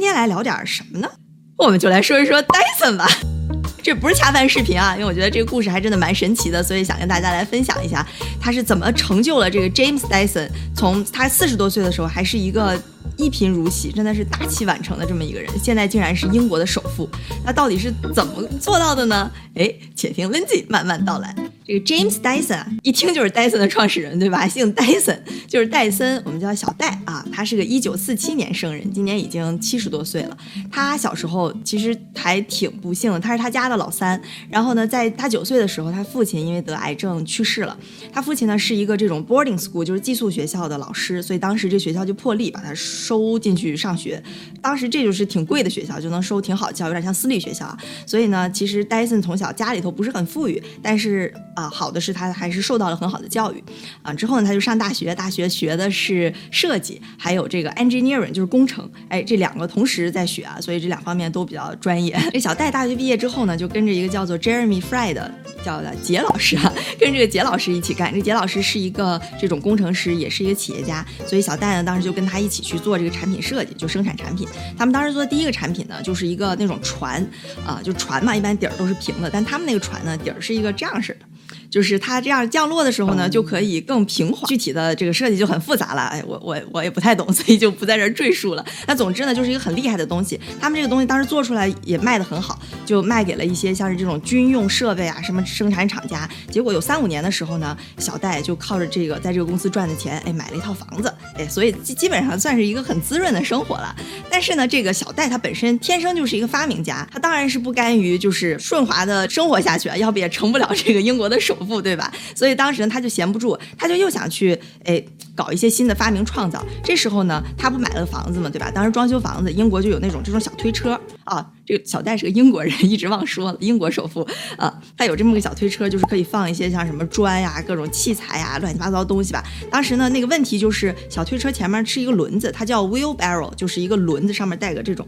今天来聊点什么呢？我们就来说一说 Dyson 吧。这不是恰饭视频啊，因为我觉得这个故事还真的蛮神奇的，所以想跟大家来分享一下，他是怎么成就了这个 James Dyson，从他四十多岁的时候还是一个一贫如洗，真的是大器晚成的这么一个人，现在竟然是英国的首富，那到底是怎么做到的呢？哎，且听 Lindsay 慢慢道来。这个 James Dyson 一听就是 Dyson 的创始人，对吧？姓 Dyson，就是戴森，我们叫小戴啊。他是个一九四七年生人，今年已经七十多岁了。他小时候其实还挺不幸的，他是他家的老三。然后呢，在他九岁的时候，他父亲因为得癌症去世了。他父亲呢是一个这种 boarding school，就是寄宿学校的老师，所以当时这学校就破例把他收进去上学。当时这就是挺贵的学校，就能收挺好教，有点像私立学校啊。所以呢，其实 Dyson 从小家里头不是很富裕，但是。啊，好的是他还是受到了很好的教育，啊，之后呢他就上大学，大学学的是设计，还有这个 engineering 就是工程，哎，这两个同时在学啊，所以这两方面都比较专业。这小戴大学毕业之后呢，就跟着一个叫做 Jeremy Fry 的叫的杰老师啊，跟这个杰老师一起干。这杰老师是一个这种工程师，也是一个企业家，所以小戴呢当时就跟他一起去做这个产品设计，就生产产品。他们当时做的第一个产品呢，就是一个那种船，啊，就船嘛，一般底儿都是平的，但他们那个船呢，底儿是一个这样式的。就是它这样降落的时候呢，就可以更平滑。具体的这个设计就很复杂了，哎，我我我也不太懂，所以就不在这儿赘述了。那总之呢，就是一个很厉害的东西。他们这个东西当时做出来也卖得很好，就卖给了一些像是这种军用设备啊什么生产厂家。结果有三五年的时候呢，小戴就靠着这个在这个公司赚的钱，哎，买了一套房子，哎，所以基基本上算是一个很滋润的生活了。但是呢，这个小戴他本身天生就是一个发明家，他当然是不甘于就是顺滑的生活下去啊，要不也成不了这个英国的首。富对吧？所以当时呢，他就闲不住，他就又想去哎搞一些新的发明创造。这时候呢，他不买了房子嘛，对吧？当时装修房子，英国就有那种这种小推车啊。这个小戴是个英国人，一直忘说了，英国首富啊。他有这么个小推车，就是可以放一些像什么砖呀、各种器材呀、乱七八糟东西吧。当时呢，那个问题就是小推车前面是一个轮子，它叫 wheelbarrow，就是一个轮子上面带个这种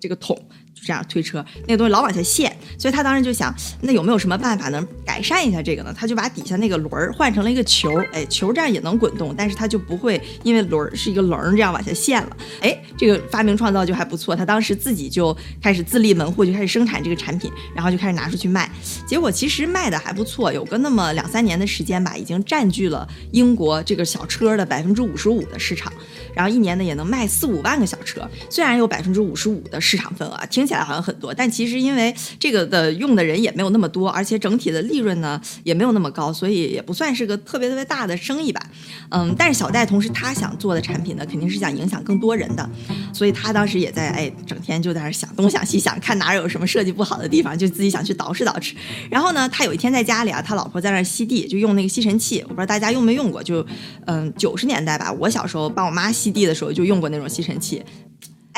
这个桶。就这样推车那个东西老往下陷，所以他当时就想，那有没有什么办法能改善一下这个呢？他就把底下那个轮儿换成了一个球，哎，球这样也能滚动，但是它就不会因为轮儿是一个轮儿这样往下陷了。哎，这个发明创造就还不错。他当时自己就开始自立门户，就开始生产这个产品，然后就开始拿出去卖。结果其实卖的还不错，有个那么两三年的时间吧，已经占据了英国这个小车的百分之五十五的市场。然后一年呢也能卖四五万个小车，虽然有百分之五十五的市场份额，听起来好像很多，但其实因为这个的用的人也没有那么多，而且整体的利润呢也没有那么高，所以也不算是个特别特别大的生意吧。嗯，但是小戴同时他想做的产品呢，肯定是想影响更多人的，所以他当时也在哎整天就在那想东想西想，看哪有什么设计不好的地方，就自己想去捯饬捯饬。然后呢，他有一天在家里啊，他老婆在那吸地，就用那个吸尘器，我不知道大家用没用过，就嗯九十年代吧，我小时候帮我妈吸地的时候就用过那种吸尘器。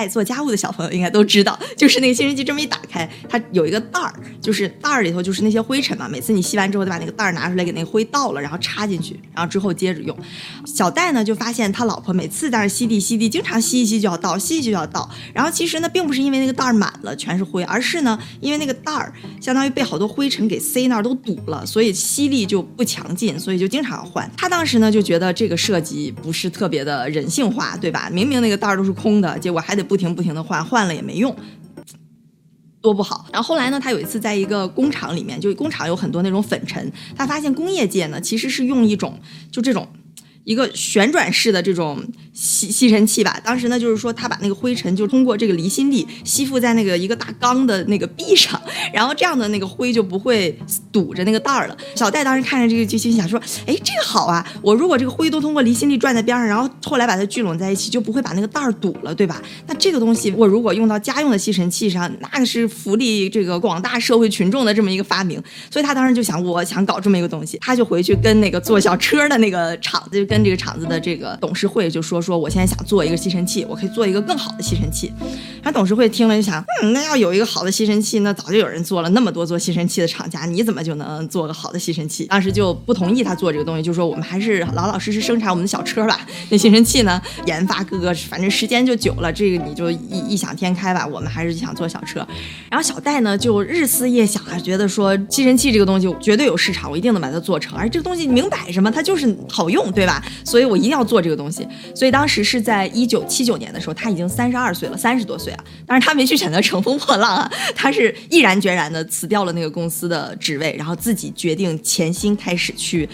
爱做家务的小朋友应该都知道，就是那个吸尘器这么一打开，它有一个袋儿，就是袋儿里头就是那些灰尘嘛。每次你吸完之后，得把那个袋儿拿出来，给那个灰倒了，然后插进去，然后之后接着用。小戴呢就发现他老婆每次在那吸地吸地，经常吸一吸就要倒，吸一吸就要倒。然后其实呢，并不是因为那个袋儿满了全是灰，而是呢，因为那个袋儿相当于被好多灰尘给塞那儿都堵了，所以吸力就不强劲，所以就经常要换。他当时呢就觉得这个设计不是特别的人性化，对吧？明明那个袋儿都是空的，结果还得。不停不停的换，换了也没用，多不好。然后后来呢，他有一次在一个工厂里面，就工厂有很多那种粉尘，他发现工业界呢其实是用一种就这种一个旋转式的这种。吸吸尘器吧，当时呢就是说他把那个灰尘就通过这个离心力吸附在那个一个大缸的那个壁上，然后这样的那个灰就不会堵着那个袋儿了。小戴当时看着这个就心想说，哎，这个好啊，我如果这个灰都通过离心力转在边上，然后后来把它聚拢在一起，就不会把那个袋儿堵了，对吧？那这个东西我如果用到家用的吸尘器上，那是福利这个广大社会群众的这么一个发明。所以他当时就想，我想搞这么一个东西，他就回去跟那个做小车的那个厂子，就跟这个厂子的这个董事会就说说。我现在想做一个吸尘器，我可以做一个更好的吸尘器。然后董事会听了就想，嗯，那要有一个好的吸尘器，那早就有人做了，那么多做吸尘器的厂家，你怎么就能做个好的吸尘器？当时就不同意他做这个东西，就说我们还是老老实实生产我们的小车吧。那吸尘器呢，研发各个，反正时间就久了，这个你就异异想天开吧。我们还是想做小车。然后小戴呢就日思夜想啊，觉得说吸尘器这个东西绝对有市场，我一定能把它做成。而这个东西明摆什么，它就是好用，对吧？所以我一定要做这个东西。所以当时是在一九七九年的时候，他已经三十二岁了，三十多岁啊。但是他没去选择乘风破浪啊，他是毅然决然的辞掉了那个公司的职位，然后自己决定潜心开始去。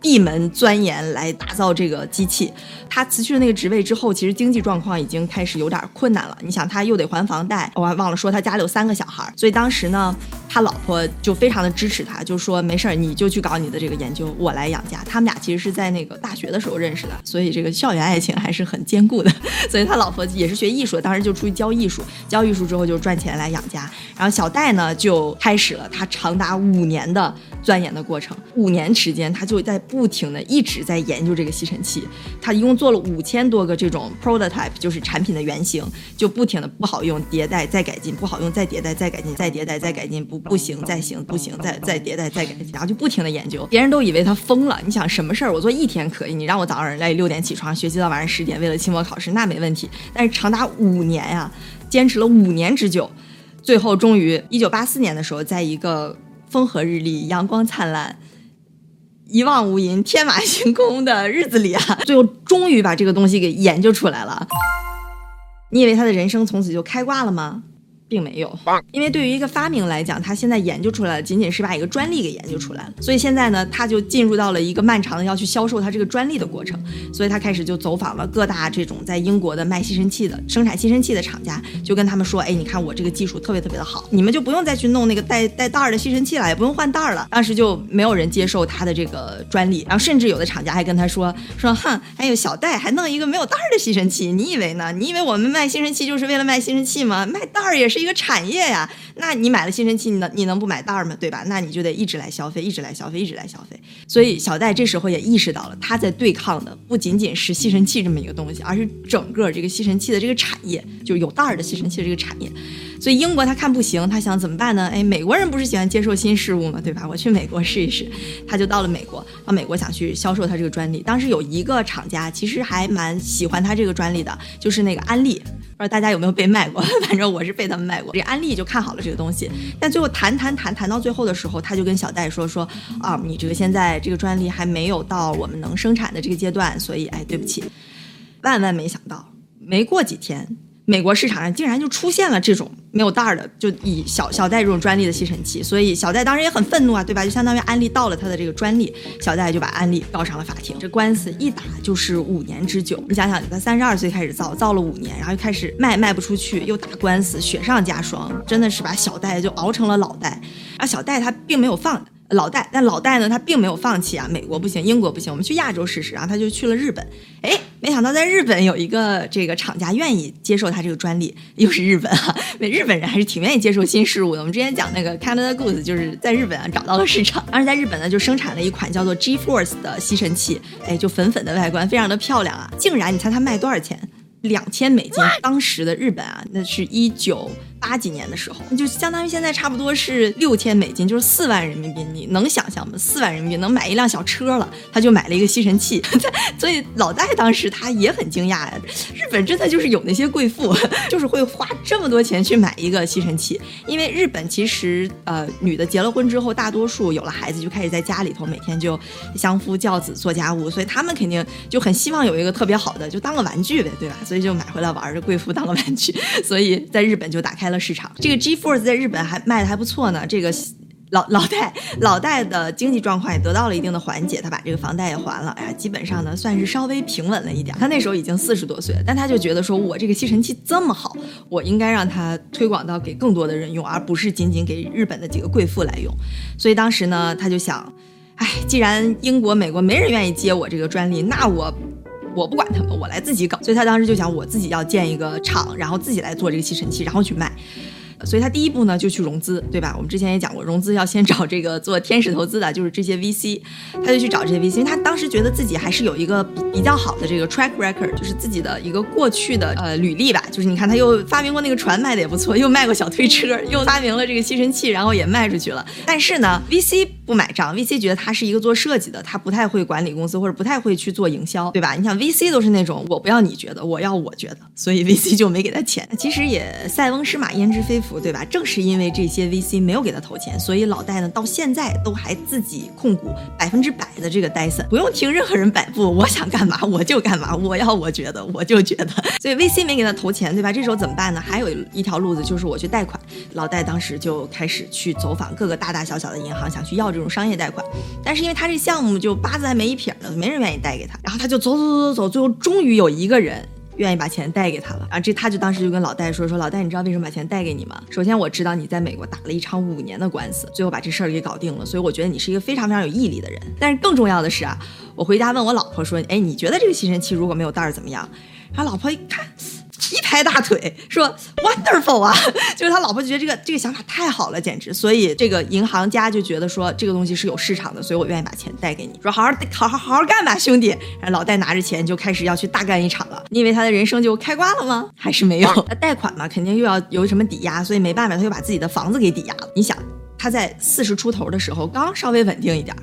闭门钻研来打造这个机器。他辞去了那个职位之后，其实经济状况已经开始有点困难了。你想，他又得还房贷，我还忘了说他家里有三个小孩，所以当时呢，他老婆就非常的支持他，就说没事儿，你就去搞你的这个研究，我来养家。他们俩其实是在那个大学的时候认识的，所以这个校园爱情还是很坚固的。所以他老婆也是学艺术的，当时就出去教艺术，教艺术之后就赚钱来养家。然后小戴呢，就开始了他长达五年的钻研的过程。五年时间，他就在不停的一直在研究这个吸尘器，他一共。做了五千多个这种 prototype，就是产品的原型，就不停的不好用，迭代再改进，不好用再迭代再改进，再迭代再改进，不不行再行，不行再再迭代再改进，然后就不停的研究。别人都以为他疯了，你想什么事儿我做一天可以，你让我早上来六点起床学习到晚上十点，为了期末考试那没问题。但是长达五年呀，坚持了五年之久，最后终于一九八四年的时候，在一个风和日丽、阳光灿烂。一望无垠、天马行空的日子里啊，最后终于把这个东西给研究出来了。你以为他的人生从此就开挂了吗？并没有，因为对于一个发明来讲，他现在研究出来了仅仅是把一个专利给研究出来了，所以现在呢，他就进入到了一个漫长的要去销售他这个专利的过程，所以他开始就走访了各大这种在英国的卖吸尘器的、生产吸尘器的厂家，就跟他们说，哎，你看我这个技术特别特别的好，你们就不用再去弄那个带带袋儿的吸尘器了，也不用换袋儿了。当时就没有人接受他的这个专利，然后甚至有的厂家还跟他说说，哼，还有小戴还弄一个没有袋儿的吸尘器，你以为呢？你以为我们卖吸尘器就是为了卖吸尘器吗？卖袋儿也是。一个产业呀，那你买了吸尘器，你能你能不买袋儿吗？对吧？那你就得一直来消费，一直来消费，一直来消费。所以小戴这时候也意识到了，他在对抗的不仅仅是吸尘器这么一个东西，而是整个这个吸尘器的这个产业，就是有袋儿的吸尘器这个产业。所以英国他看不行，他想怎么办呢？哎，美国人不是喜欢接受新事物吗？对吧？我去美国试一试。他就到了美国，到美国想去销售他这个专利。当时有一个厂家其实还蛮喜欢他这个专利的，就是那个安利。不知道大家有没有被卖过？反正我是被他们卖过。这安利就看好了这个东西，但最后谈谈谈谈到最后的时候，他就跟小戴说说啊，你这个现在这个专利还没有到我们能生产的这个阶段，所以哎，对不起。万万没想到，没过几天。美国市场上竟然就出现了这种没有袋儿的，就以小小戴这种专利的吸尘器，所以小戴当时也很愤怒啊，对吧？就相当于安利盗了他的这个专利，小戴就把安利告上了法庭。这官司一打就是五年之久。你想想，他三十二岁开始造，造了五年，然后又开始卖，卖不出去，又打官司，雪上加霜，真的是把小戴就熬成了老戴。而小戴他并没有放老戴，但老戴呢，他并没有放弃啊。美国不行，英国不行，我们去亚洲试试。然后他就去了日本，哎。没想到在日本有一个这个厂家愿意接受他这个专利，又是日本啊，那日本人还是挺愿意接受新事物的。我们之前讲那个 Canada Goose 就是在日本啊找到了市场，当时在日本呢就生产了一款叫做 G Force 的吸尘器，哎，就粉粉的外观，非常的漂亮啊，竟然你猜它卖多少钱？两千美金，当时的日本啊，那是一九八几年的时候，就相当于现在差不多是六千美金，就是四万人民币。你能想象吗？四万人民币能买一辆小车了，他就买了一个吸尘器。所以老戴当时他也很惊讶呀，日本真的就是有那些贵妇，就是会花这么多钱去买一个吸尘器。因为日本其实呃，女的结了婚之后，大多数有了孩子就开始在家里头每天就相夫教子做家务，所以他们肯定就很希望有一个特别好的，就当个玩具呗，对吧？所以就买回来玩，这贵妇当个玩具，所以在日本就打开了市场。这个 G Force 在日本还卖的还不错呢。这个老老戴老戴的经济状况也得到了一定的缓解，他把这个房贷也还了，哎呀，基本上呢算是稍微平稳了一点。他那时候已经四十多岁了，但他就觉得说我这个吸尘器这么好，我应该让它推广到给更多的人用，而不是仅仅给日本的几个贵妇来用。所以当时呢，他就想，哎，既然英国、美国没人愿意接我这个专利，那我。我不管他们，我来自己搞。所以他当时就想，我自己要建一个厂，然后自己来做这个吸尘器，然后去卖。所以他第一步呢就去融资，对吧？我们之前也讲过，融资要先找这个做天使投资的，就是这些 VC。他就去找这些 VC，他当时觉得自己还是有一个比比较好的这个 track record，就是自己的一个过去的呃履历吧。就是你看，他又发明过那个船，卖的也不错，又卖过小推车，又发明了这个吸尘器，然后也卖出去了。但是呢，VC。不买账，VC 觉得他是一个做设计的，他不太会管理公司或者不太会去做营销，对吧？你想 VC 都是那种我不要你觉得，我要我觉得，所以 VC 就没给他钱。其实也塞翁失马焉知非福，对吧？正是因为这些 VC 没有给他投钱，所以老戴呢到现在都还自己控股百分之百的这个 Dyson，不用听任何人摆布，我想干嘛我就干嘛，我要我觉得我就觉得。所以 VC 没给他投钱，对吧？这时候怎么办呢？还有一条路子就是我去贷款。老戴当时就开始去走访各个大大小小的银行，想去要这种商业贷款。但是因为他这项目就八字还没一撇呢，没人愿意贷给他。然后他就走走走走走，最后终于有一个人愿意把钱贷给他了。然后这他就当时就跟老戴说说，老戴，你知道为什么把钱贷给你吗？首先我知道你在美国打了一场五年的官司，最后把这事儿给搞定了，所以我觉得你是一个非常非常有毅力的人。但是更重要的是啊，我回家问我老婆说，哎，你觉得这个吸尘器如果没有袋儿怎么样？然后老婆一看。一拍大腿说：“Wonderful 啊！” 就是他老婆觉得这个这个想法太好了，简直。所以这个银行家就觉得说这个东西是有市场的，所以我愿意把钱贷给你，说好好好好好好干吧，兄弟。老戴拿着钱就开始要去大干一场了。你以为他的人生就开挂了吗？还是没有？他贷款嘛，肯定又要有什么抵押，所以没办法，他就把自己的房子给抵押了。你想，他在四十出头的时候刚稍微稳定一点。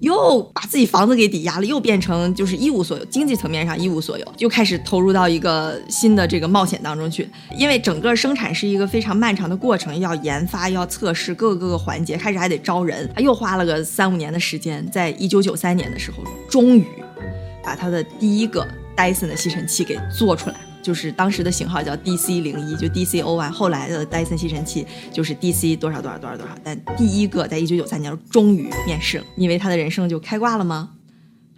又把自己房子给抵押了，又变成就是一无所有，经济层面上一无所有，就开始投入到一个新的这个冒险当中去。因为整个生产是一个非常漫长的过程，要研发，要测试各个各个环节，开始还得招人。他又花了个三五年的时间，在一九九三年的时候，终于把他的第一个 Dyson 的吸尘器给做出来。就是当时的型号叫 DC 零一，就 D C O Y，。后来的戴森吸尘器就是 DC 多少多少多少多少。但第一个在一九九三年终于面世了，你以为他的人生就开挂了吗？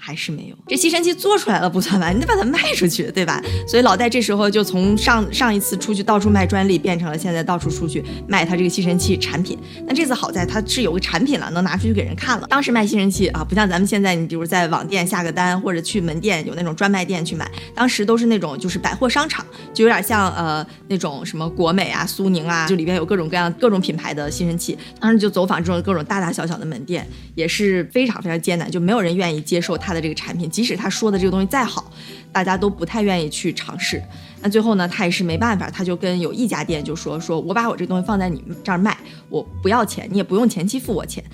还是没有，这吸尘器做出来了不算完，你得把它卖出去，对吧？所以老戴这时候就从上上一次出去到处卖专利，变成了现在到处出去卖他这个吸尘器产品。那这次好在他是有个产品了，能拿出去给人看了。当时卖吸尘器啊，不像咱们现在，你比如在网店下个单，或者去门店有那种专卖店去买，当时都是那种就是百货商场，就有点像呃那种什么国美啊、苏宁啊，就里边有各种各样各种品牌的吸尘器。当时就走访这种各种大大小小的门店，也是非常非常艰难，就没有人愿意接受他他的这个产品，即使他说的这个东西再好，大家都不太愿意去尝试。那最后呢，他也是没办法，他就跟有一家店就说：“说我把我这东西放在你们这儿卖，我不要钱，你也不用前期付我钱。”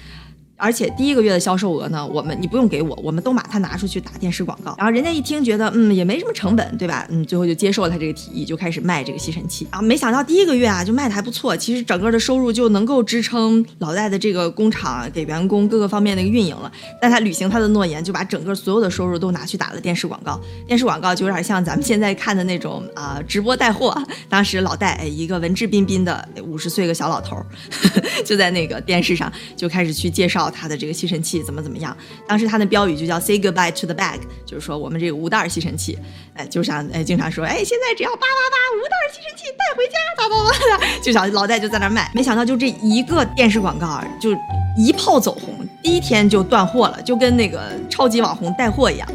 而且第一个月的销售额呢，我们你不用给我，我们都把它拿出去打电视广告。然后人家一听觉得，嗯，也没什么成本，对吧？嗯，最后就接受了他这个提议，就开始卖这个吸尘器。然后没想到第一个月啊，就卖的还不错。其实整个的收入就能够支撑老戴的这个工厂给员工各个方面的一个运营了。但他履行他的诺言，就把整个所有的收入都拿去打了电视广告。电视广告就有点像咱们现在看的那种啊，直播带货。当时老戴哎，一个文质彬彬的五十岁个小老头，就在那个电视上就开始去介绍他的这个吸尘。器怎么怎么样？当时他的标语就叫 “Say goodbye to the bag”，就是说我们这个无袋吸尘器，哎，就像哎经常说，哎，现在只要八八八无袋吸尘器带回家，叭叭叭的，就想老戴就在那卖。没想到就这一个电视广告啊，就一炮走红，第一天就断货了，就跟那个超级网红带货一样。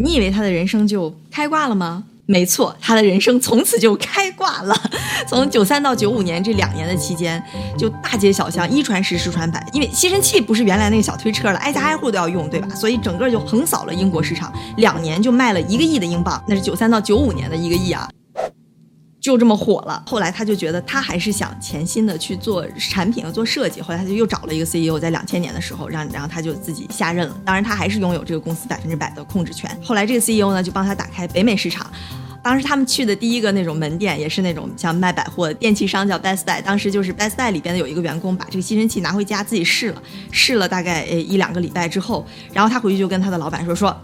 你以为他的人生就开挂了吗？没错，他的人生从此就开挂了。从九三到九五年这两年的期间，就大街小巷一传十，十传百。因为吸尘器不是原来那个小推车了，挨家挨户都要用，对吧？所以整个就横扫了英国市场，两年就卖了一个亿的英镑。那是九三到九五年的一个亿啊，就这么火了。后来他就觉得他还是想潜心的去做产品和做设计。后来他就又找了一个 CEO，在两千年的时候让，然后他就自己下任了。当然他还是拥有这个公司百分之百的控制权。后来这个 CEO 呢就帮他打开北美市场。当时他们去的第一个那种门店，也是那种像卖百货电器商叫 Best Buy。当时就是 Best Buy 里边的有一个员工把这个吸尘器拿回家自己试了，试了大概呃一两个礼拜之后，然后他回去就跟他的老板说说。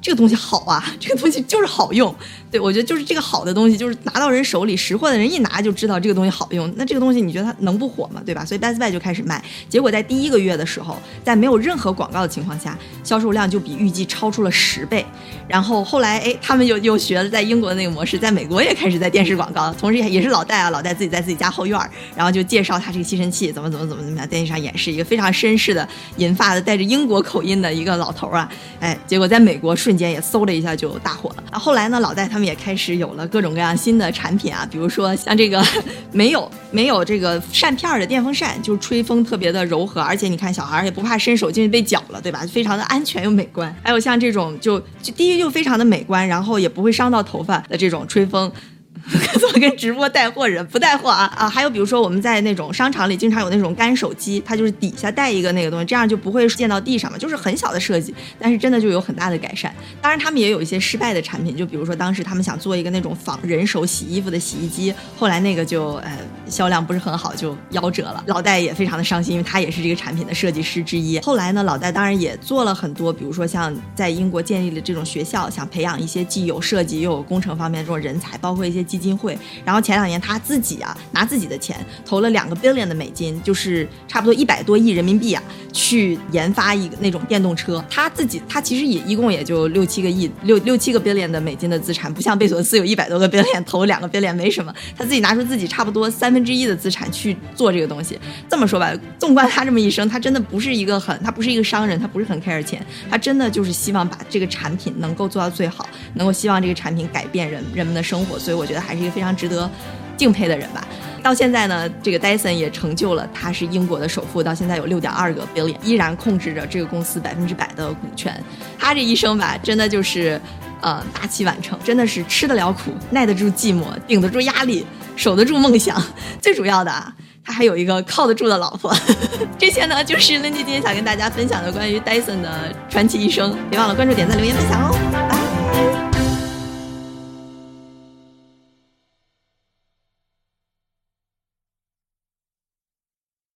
这个东西好啊，这个东西就是好用。对我觉得就是这个好的东西，就是拿到人手里，识货的人一拿就知道这个东西好用。那这个东西你觉得它能不火吗？对吧？所以 Best Buy 就开始卖。结果在第一个月的时候，在没有任何广告的情况下，销售量就比预计超出了十倍。然后后来，哎，他们又又学了在英国的那个模式，在美国也开始在电视广告，同时也是老戴啊，老戴自己在自己家后院儿，然后就介绍他这个吸尘器怎么怎么怎么怎么样，电视上演示一个非常绅士的银发的带着英国口音的一个老头啊，哎，结果在美国瞬间也嗖的一下就大火了。后来呢，老戴他们也开始有了各种各样新的产品啊，比如说像这个没有没有这个扇片的电风扇，就吹风特别的柔和，而且你看小孩也不怕伸手进去被绞了，对吧？非常的安全又美观。还有像这种就就第一就非常的美观，然后也不会伤到头发的这种吹风。怎么跟直播带货人不带货啊啊！还有比如说我们在那种商场里经常有那种干手机，它就是底下带一个那个东西，这样就不会溅到地上嘛，就是很小的设计，但是真的就有很大的改善。当然他们也有一些失败的产品，就比如说当时他们想做一个那种仿人手洗衣服的洗衣机，后来那个就呃销量不是很好，就夭折了。老戴也非常的伤心，因为他也是这个产品的设计师之一。后来呢，老戴当然也做了很多，比如说像在英国建立了这种学校，想培养一些既有设计又有工程方面这种人才，包括一些基金会。然后前两年他自己啊拿自己的钱投了两个 billion 的美金，就是差不多一百多亿人民币啊，去研发一个那种电动车。他自己他其实也一共也就六七个亿六六七个 billion 的美金的资产，不像贝索斯有一百多个 billion 投两个 billion 没什么。他自己拿出自己差不多三分之一的资产去做这个东西。这么说吧，纵观他这么一生，他真的不是一个很他不是一个商人，他不是很 care 钱，他真的就是希望把这个产品能够做到最好，能够希望这个产品改变人人们的生活。所以我觉得还是一个非常值得。敬佩的人吧，到现在呢，这个戴森也成就了，他是英国的首富，到现在有六点二个 billion，依然控制着这个公司百分之百的股权。他这一生吧，真的就是，呃，大器晚成，真的是吃得了苦，耐得住寂寞，顶得住压力，守得住梦想。最主要的啊，他还有一个靠得住的老婆。这些呢，就是 Lindy 今天想跟大家分享的关于戴森的传奇一生。别忘了关注、点赞、留言、分享哦。